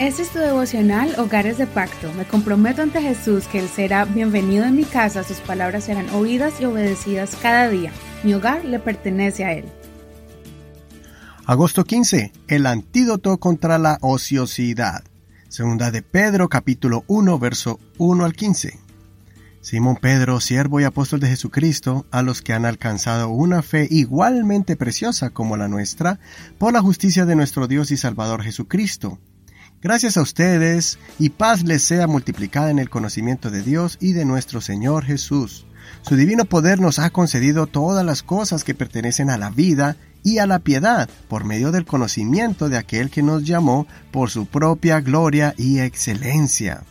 Este es tu devocional Hogares de Pacto. Me comprometo ante Jesús que Él será bienvenido en mi casa, sus palabras serán oídas y obedecidas cada día. Mi hogar le pertenece a Él. Agosto 15. El antídoto contra la ociosidad. Segunda de Pedro capítulo 1 verso 1 al 15. Simón Pedro, siervo y apóstol de Jesucristo, a los que han alcanzado una fe igualmente preciosa como la nuestra, por la justicia de nuestro Dios y Salvador Jesucristo Gracias a ustedes y paz les sea multiplicada en el conocimiento de Dios y de nuestro Señor Jesús. Su divino poder nos ha concedido todas las cosas que pertenecen a la vida y a la piedad por medio del conocimiento de aquel que nos llamó por su propia gloria y excelencia.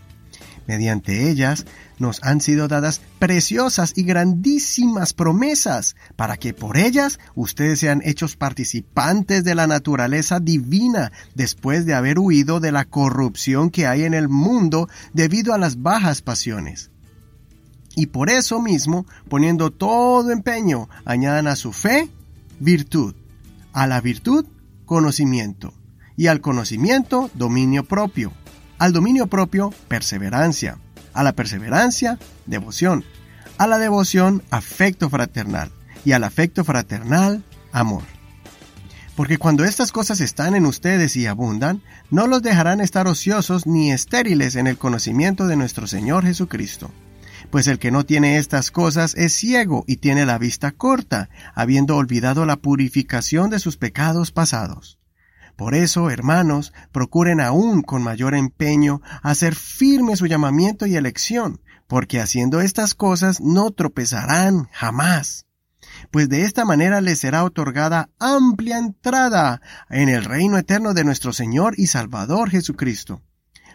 Mediante ellas nos han sido dadas preciosas y grandísimas promesas, para que por ellas ustedes sean hechos participantes de la naturaleza divina, después de haber huido de la corrupción que hay en el mundo debido a las bajas pasiones. Y por eso mismo, poniendo todo empeño, añadan a su fe virtud, a la virtud conocimiento, y al conocimiento dominio propio al dominio propio, perseverancia. A la perseverancia, devoción. A la devoción, afecto fraternal. Y al afecto fraternal, amor. Porque cuando estas cosas están en ustedes y abundan, no los dejarán estar ociosos ni estériles en el conocimiento de nuestro Señor Jesucristo. Pues el que no tiene estas cosas es ciego y tiene la vista corta, habiendo olvidado la purificación de sus pecados pasados. Por eso, hermanos, procuren aún con mayor empeño hacer firme su llamamiento y elección, porque haciendo estas cosas no tropezarán jamás. Pues de esta manera les será otorgada amplia entrada en el reino eterno de nuestro Señor y Salvador Jesucristo.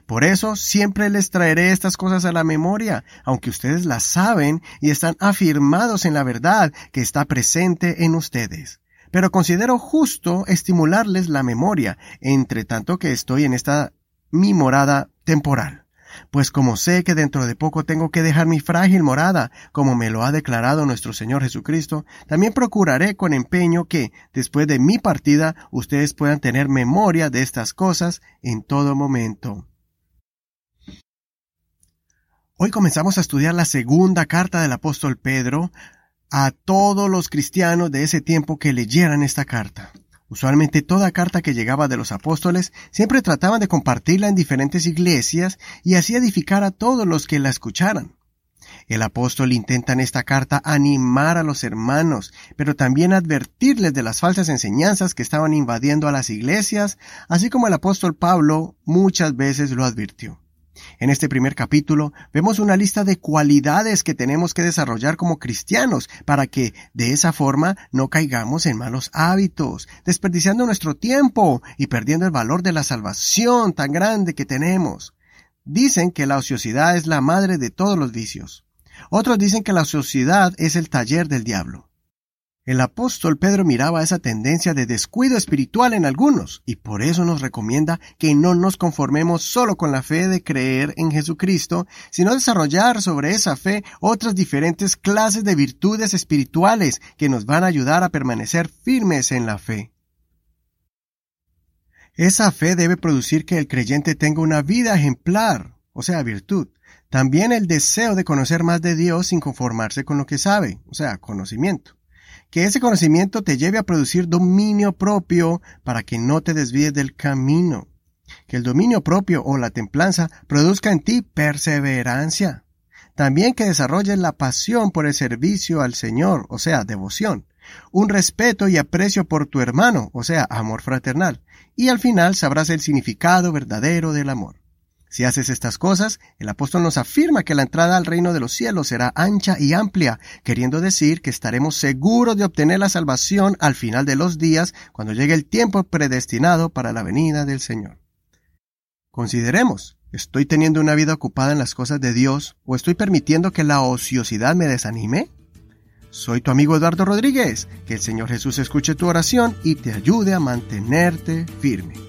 Por eso siempre les traeré estas cosas a la memoria, aunque ustedes las saben y están afirmados en la verdad que está presente en ustedes pero considero justo estimularles la memoria, entre tanto que estoy en esta mi morada temporal. Pues como sé que dentro de poco tengo que dejar mi frágil morada, como me lo ha declarado nuestro Señor Jesucristo, también procuraré con empeño que, después de mi partida, ustedes puedan tener memoria de estas cosas en todo momento. Hoy comenzamos a estudiar la segunda carta del apóstol Pedro a todos los cristianos de ese tiempo que leyeran esta carta. Usualmente toda carta que llegaba de los apóstoles siempre trataban de compartirla en diferentes iglesias y así edificar a todos los que la escucharan. El apóstol intenta en esta carta animar a los hermanos, pero también advertirles de las falsas enseñanzas que estaban invadiendo a las iglesias, así como el apóstol Pablo muchas veces lo advirtió. En este primer capítulo vemos una lista de cualidades que tenemos que desarrollar como cristianos para que de esa forma no caigamos en malos hábitos, desperdiciando nuestro tiempo y perdiendo el valor de la salvación tan grande que tenemos. Dicen que la ociosidad es la madre de todos los vicios. Otros dicen que la ociosidad es el taller del diablo. El apóstol Pedro miraba esa tendencia de descuido espiritual en algunos y por eso nos recomienda que no nos conformemos solo con la fe de creer en Jesucristo, sino desarrollar sobre esa fe otras diferentes clases de virtudes espirituales que nos van a ayudar a permanecer firmes en la fe. Esa fe debe producir que el creyente tenga una vida ejemplar, o sea, virtud. También el deseo de conocer más de Dios sin conformarse con lo que sabe, o sea, conocimiento que ese conocimiento te lleve a producir dominio propio para que no te desvíes del camino. Que el dominio propio o la templanza produzca en ti perseverancia. También que desarrolles la pasión por el servicio al Señor, o sea, devoción. Un respeto y aprecio por tu hermano, o sea, amor fraternal. Y al final sabrás el significado verdadero del amor. Si haces estas cosas, el apóstol nos afirma que la entrada al reino de los cielos será ancha y amplia, queriendo decir que estaremos seguros de obtener la salvación al final de los días, cuando llegue el tiempo predestinado para la venida del Señor. Consideremos, ¿estoy teniendo una vida ocupada en las cosas de Dios o estoy permitiendo que la ociosidad me desanime? Soy tu amigo Eduardo Rodríguez. Que el Señor Jesús escuche tu oración y te ayude a mantenerte firme.